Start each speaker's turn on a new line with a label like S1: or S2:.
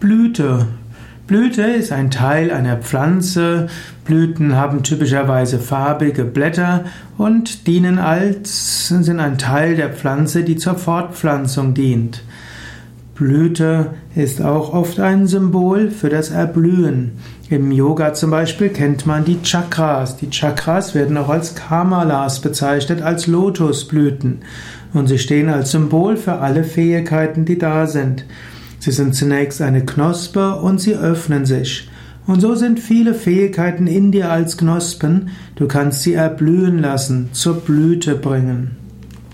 S1: Blüte. Blüte ist ein Teil einer Pflanze. Blüten haben typischerweise farbige Blätter und dienen als, sind ein Teil der Pflanze, die zur Fortpflanzung dient. Blüte ist auch oft ein Symbol für das Erblühen. Im Yoga zum Beispiel kennt man die Chakras. Die Chakras werden auch als Kamalas bezeichnet, als Lotusblüten. Und sie stehen als Symbol für alle Fähigkeiten, die da sind. Sie sind zunächst eine Knospe und sie öffnen sich. Und so sind viele Fähigkeiten in dir als Knospen. Du kannst sie erblühen lassen, zur Blüte bringen.